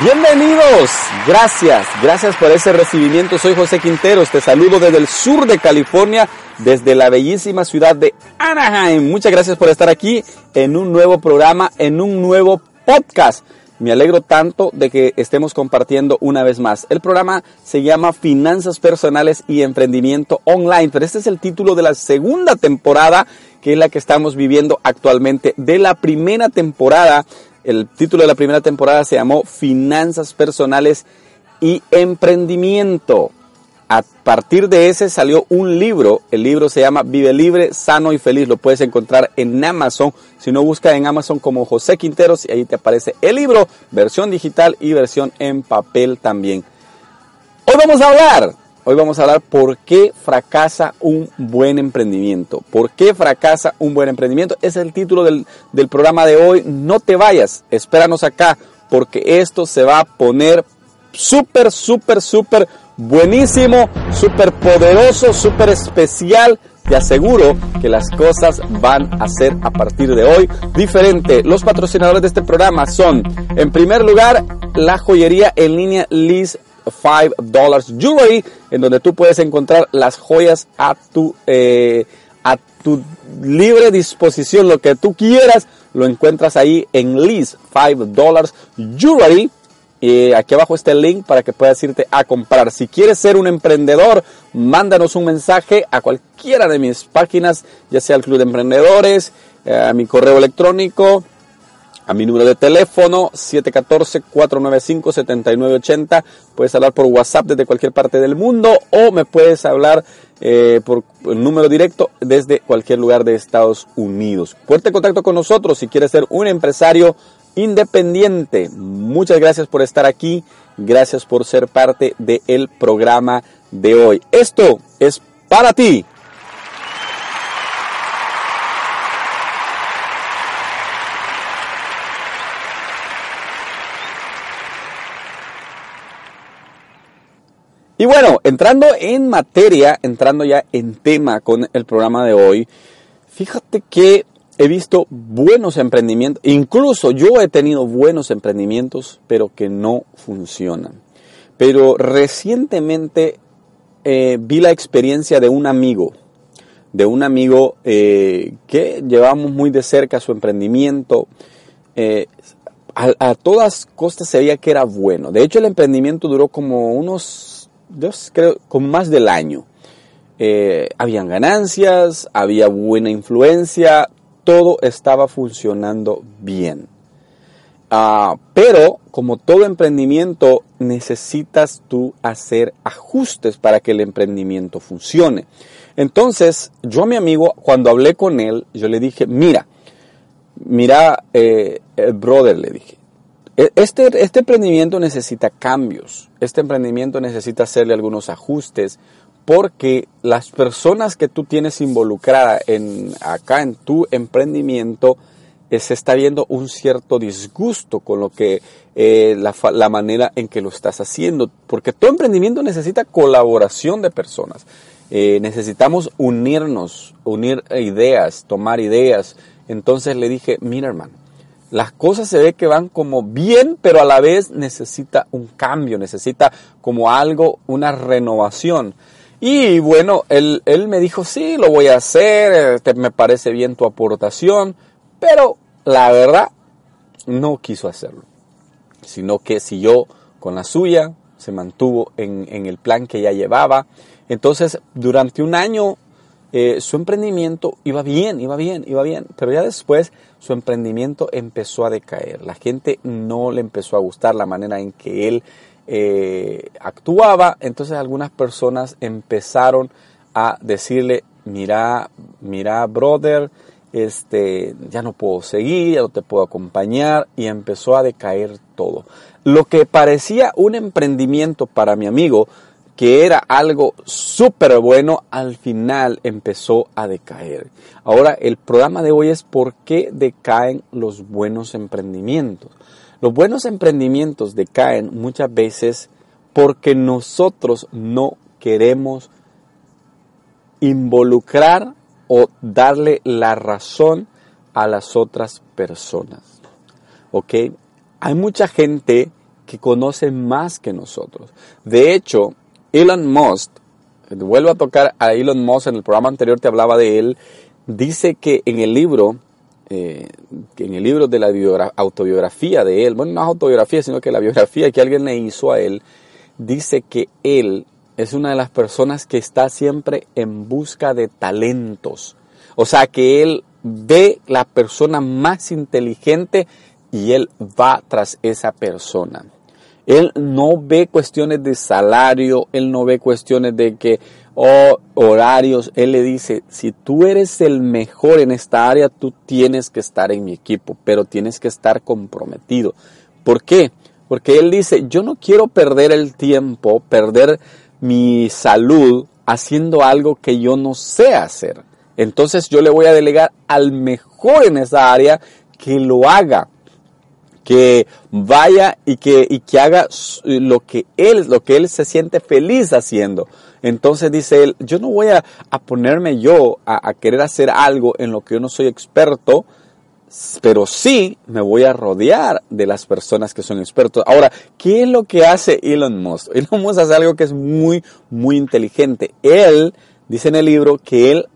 Bienvenidos, gracias, gracias por ese recibimiento. Soy José Quinteros, te saludo desde el sur de California, desde la bellísima ciudad de Anaheim. Muchas gracias por estar aquí en un nuevo programa, en un nuevo podcast. Me alegro tanto de que estemos compartiendo una vez más. El programa se llama Finanzas Personales y Emprendimiento Online, pero este es el título de la segunda temporada, que es la que estamos viviendo actualmente. De la primera temporada el título de la primera temporada se llamó Finanzas Personales y Emprendimiento. A partir de ese salió un libro, el libro se llama Vive Libre, Sano y Feliz, lo puedes encontrar en Amazon, si no busca en Amazon como José Quinteros y ahí te aparece el libro, versión digital y versión en papel también. Hoy vamos a hablar Hoy vamos a hablar por qué fracasa un buen emprendimiento. ¿Por qué fracasa un buen emprendimiento? Es el título del, programa de hoy. No te vayas, espéranos acá porque esto se va a poner súper, súper, súper buenísimo, súper poderoso, súper especial. Te aseguro que las cosas van a ser a partir de hoy diferente. Los patrocinadores de este programa son, en primer lugar, la joyería en línea Liz $5 Jewelry, en donde tú puedes encontrar las joyas a tu, eh, a tu libre disposición, lo que tú quieras, lo encuentras ahí en Liz $5 Jewelry. Y aquí abajo está el link para que puedas irte a comprar. Si quieres ser un emprendedor, mándanos un mensaje a cualquiera de mis páginas, ya sea el Club de Emprendedores, eh, a mi correo electrónico, a mi número de teléfono 714-495-7980. Puedes hablar por WhatsApp desde cualquier parte del mundo o me puedes hablar eh, por el número directo desde cualquier lugar de Estados Unidos. Fuerte contacto con nosotros si quieres ser un empresario independiente. Muchas gracias por estar aquí. Gracias por ser parte del programa de hoy. Esto es para ti. Y bueno, entrando en materia, entrando ya en tema con el programa de hoy, fíjate que he visto buenos emprendimientos, incluso yo he tenido buenos emprendimientos, pero que no funcionan. Pero recientemente eh, vi la experiencia de un amigo, de un amigo eh, que llevamos muy de cerca su emprendimiento. Eh, a, a, todas costas se veía que era bueno. De hecho, el emprendimiento duró como unos yo creo, con más del año. Eh, habían ganancias, había buena influencia, todo estaba funcionando bien. Ah, pero como todo emprendimiento necesitas tú hacer ajustes para que el emprendimiento funcione. Entonces yo a mi amigo cuando hablé con él yo le dije mira, mira eh, brother le dije este, este emprendimiento necesita cambios, este emprendimiento necesita hacerle algunos ajustes porque las personas que tú tienes involucrada en, acá en tu emprendimiento eh, se está viendo un cierto disgusto con lo que eh, la, manera en que lo estás haciendo, porque todo emprendimiento necesita colaboración de personas. Eh, necesitamos unirnos, unir ideas, tomar ideas. Entonces le dije, mira hermano, las cosas se ve que van como bien, pero a la vez necesita un cambio, necesita como algo, una renovación. Y bueno, él, él me dijo, sí, lo voy a hacer, este, me parece bien tu aportación, pero la verdad no quiso hacerlo, sino que siguió con la suya, se mantuvo en, en el plan que ya llevaba. Entonces, durante un año eh, su emprendimiento iba bien, iba bien, iba bien, pero ya después su emprendimiento empezó a decaer. La gente no le empezó a gustar la manera en que él eh, actuaba, entonces algunas personas empezaron a decirle, mira, mira, brother, este, ya no puedo seguir, ya no te puedo acompañar, y empezó a decaer todo. Lo que parecía un emprendimiento para mi amigo, que era algo súper bueno, al final empezó a decaer. Ahora, el programa de hoy es por qué decaen los buenos emprendimientos. Los buenos emprendimientos decaen muchas veces porque nosotros no queremos involucrar o darle la razón a las otras personas. ¿Ok? Hay mucha gente que conoce más que nosotros. De hecho, Elon Musk, vuelvo a tocar a Elon Musk, en el programa anterior te hablaba de él, dice que en el libro, eh, en el libro de la autobiografía de él, bueno, no es autobiografía, sino que la biografía que alguien le hizo a él, dice que él es una de las personas que está siempre en busca de talentos. O sea, que él ve la persona más inteligente y él va tras esa persona. Él no ve cuestiones de salario, él no ve cuestiones de que, oh, horarios. Él le dice, si tú eres el mejor en esta área, tú tienes que estar en mi equipo, pero tienes que estar comprometido. ¿Por qué? Porque él dice, yo no quiero perder el tiempo, perder mi salud haciendo algo que yo no sé hacer. Entonces yo le voy a delegar al mejor en esa área que lo haga que vaya y que, y que haga lo que él, lo que él se siente feliz haciendo. Entonces dice él, yo no voy a, ponerme yo a, querer hacer algo en lo que yo no soy experto, pero sí me voy a rodear de las personas que son expertos. Ahora, ¿qué es lo que hace Elon Musk? Elon Musk hace algo que es muy, muy inteligente. Él, dice en el libro, que él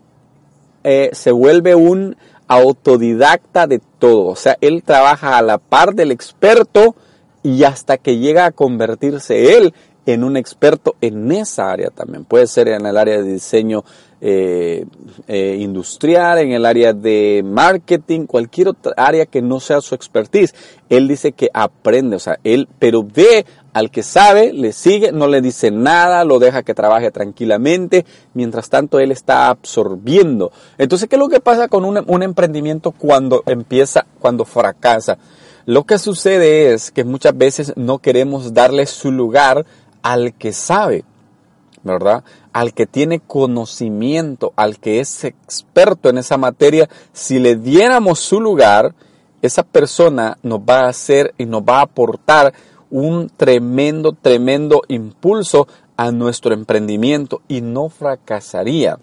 eh, se vuelve un autodidacta de todo. O sea, él trabaja a la par del experto y hasta que llega a convertirse él en un experto en esa área también. Puede ser en el área de diseño eh, eh, industrial, en el área de marketing, cualquier otra área que no sea su expertise. Él dice que aprende, o sea, él, pero ve al que sabe, le sigue, no le dice nada, lo deja que trabaje tranquilamente, mientras tanto él está absorbiendo. Entonces, ¿qué es lo que pasa con un, un emprendimiento cuando empieza, cuando fracasa? Lo que sucede es que muchas veces no queremos darle su lugar al que sabe, ¿verdad? Al que tiene conocimiento, al que es experto en esa materia, si le diéramos su lugar, esa persona nos va a hacer y nos va a aportar un tremendo, tremendo impulso a nuestro emprendimiento y no fracasaría.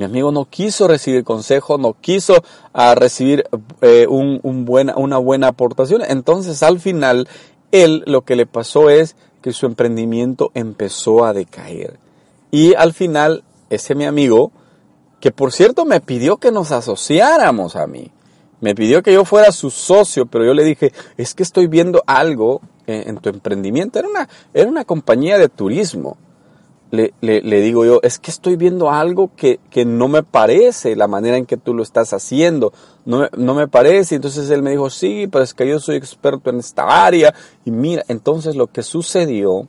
Mi amigo no quiso recibir consejo, no quiso ah, recibir eh, un, buena, una buena aportación. Entonces al final, él lo que le pasó es que su emprendimiento empezó a decaer. Y al final, ese mi amigo, que por cierto me pidió que nos asociáramos a mí, me pidió que yo fuera su socio, pero yo le dije, es que estoy viendo algo en, tu emprendimiento. Era una, era una compañía de turismo. Le, le, digo yo, es que estoy viendo algo que, que, no me parece la manera en que tú lo estás haciendo, no, no me parece. Entonces él me dijo, sí, pero es que yo soy experto en esta área. Y mira, entonces lo que sucedió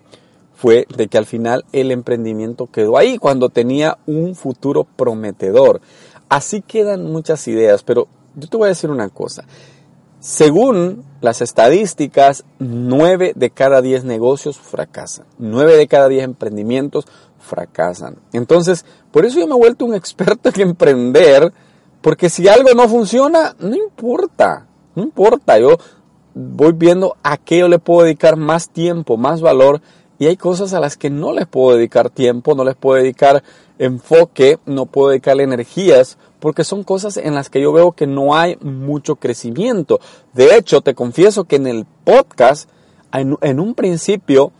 fue de que al final el emprendimiento quedó ahí cuando tenía un futuro prometedor. Así quedan muchas ideas, pero yo te voy a decir una cosa. Según las estadísticas, 9 de cada 10 negocios fracasan. 9 de cada 10 emprendimientos fracasan. Entonces, por eso yo me he vuelto un experto en emprender, porque si algo no funciona, no importa. No importa. Yo voy viendo a qué yo le puedo dedicar más tiempo, más valor. Y hay cosas a las que no les puedo dedicar tiempo, no les puedo dedicar enfoque, no puedo dedicarle energías porque son cosas en las que yo veo que no hay mucho crecimiento. De hecho, te confieso que en el podcast, en, un principio,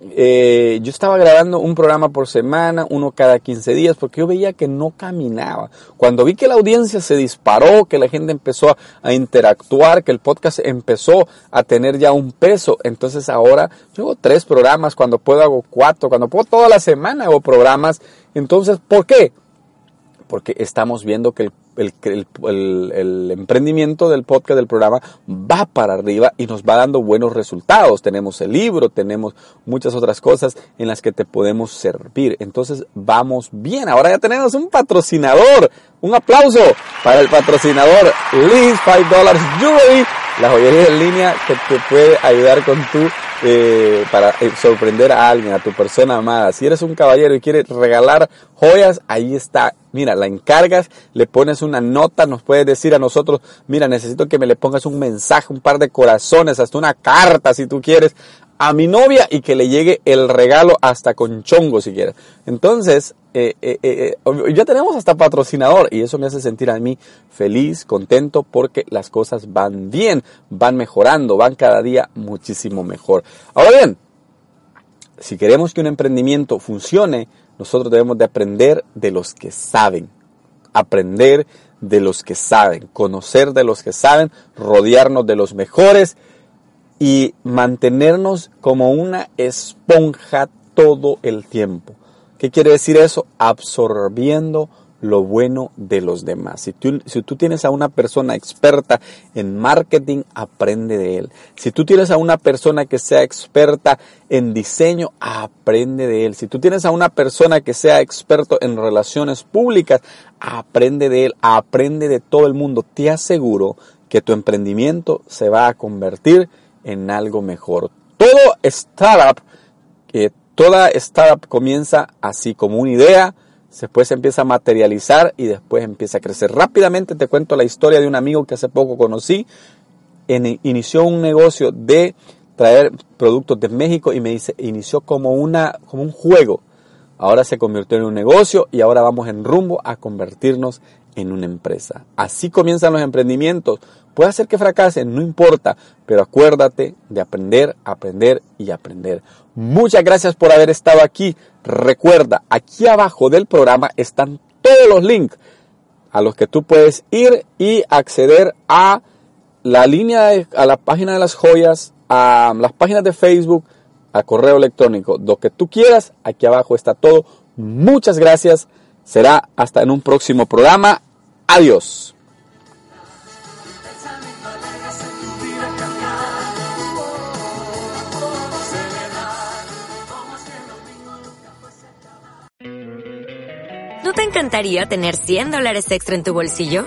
eh, yo estaba grabando un programa por semana, uno cada 15 días, porque yo veía que no caminaba. Cuando vi que la audiencia se disparó, que la gente empezó a, interactuar, que el podcast empezó a tener ya un peso, entonces ahora yo hago tres programas, cuando puedo hago cuatro, cuando puedo toda la semana hago programas. Entonces, ¿por qué? Porque estamos viendo que el emprendimiento del podcast, del programa, va para arriba y nos va dando buenos resultados. Tenemos el libro, tenemos muchas otras cosas en las que te podemos servir. Entonces vamos bien. Ahora ya tenemos un patrocinador. Un aplauso para el patrocinador Liz $5 Jewelry, la joyería en línea que te puede ayudar con tu eh, para eh, sorprender a alguien, a tu persona amada. Si eres un caballero y quieres regalar joyas, ahí está. Mira, la encargas, le pones una nota, nos puedes decir a nosotros, mira, necesito que me le pongas un mensaje, un par de corazones, hasta una carta si tú quieres, a mi novia y que le llegue el regalo hasta con chongo si quieres. Entonces, eh, eh, eh, ya tenemos hasta patrocinador y eso me hace sentir a mí feliz, contento porque las cosas van bien, van mejorando, van cada día muchísimo mejor. Ahora bien, si queremos que un emprendimiento funcione, nosotros debemos de aprender de los que saben, aprender de los que saben, conocer de los que saben, rodearnos de los mejores y mantenernos como una esponja todo el tiempo. ¿Qué quiere decir eso? Absorbiendo lo bueno de los demás. Si tú, si tú tienes a una persona experta en marketing, aprende de él. Si tú tienes a una persona que sea experta en diseño, aprende de él. Si tú tienes a una persona que sea experto en relaciones públicas, aprende de él, aprende de todo el mundo. Te aseguro que tu emprendimiento se va a convertir en algo mejor. Todo startup, que toda startup comienza así como una idea, después se empieza a materializar y después empieza a crecer. Rápidamente te cuento la historia de un amigo que hace poco conocí. inició un negocio de traer productos de México y me dice, inició como, una, como un juego. Ahora se convirtió en un negocio y ahora vamos en rumbo a convertirnos en una empresa. Así comienzan los emprendimientos. Puede ser que fracasen, no importa, pero acuérdate de aprender, aprender y aprender. Muchas gracias por haber estado aquí. Recuerda, aquí abajo del programa están todos los links a los que tú puedes ir y acceder a la línea, a la página de las joyas, a las páginas de Facebook, a correo electrónico, lo que tú quieras, aquí abajo está todo. Muchas gracias. Será hasta en un próximo programa. Adiós. ¿No te encantaría tener 100 dólares extra en tu bolsillo?